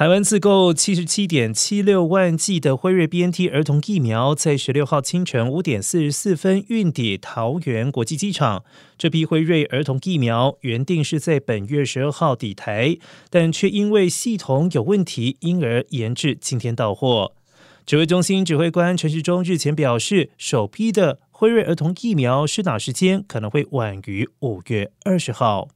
台湾自购七十七点七六万剂的辉瑞 BNT 儿童疫苗，在十六号清晨五点四十四分运抵桃园国际机场。这批辉瑞儿童疫苗原定是在本月十二号抵台，但却因为系统有问题，因而延至今天到货。指挥中心指挥官陈时中日前表示，首批的辉瑞儿童疫苗施打时间可能会晚于五月二十号。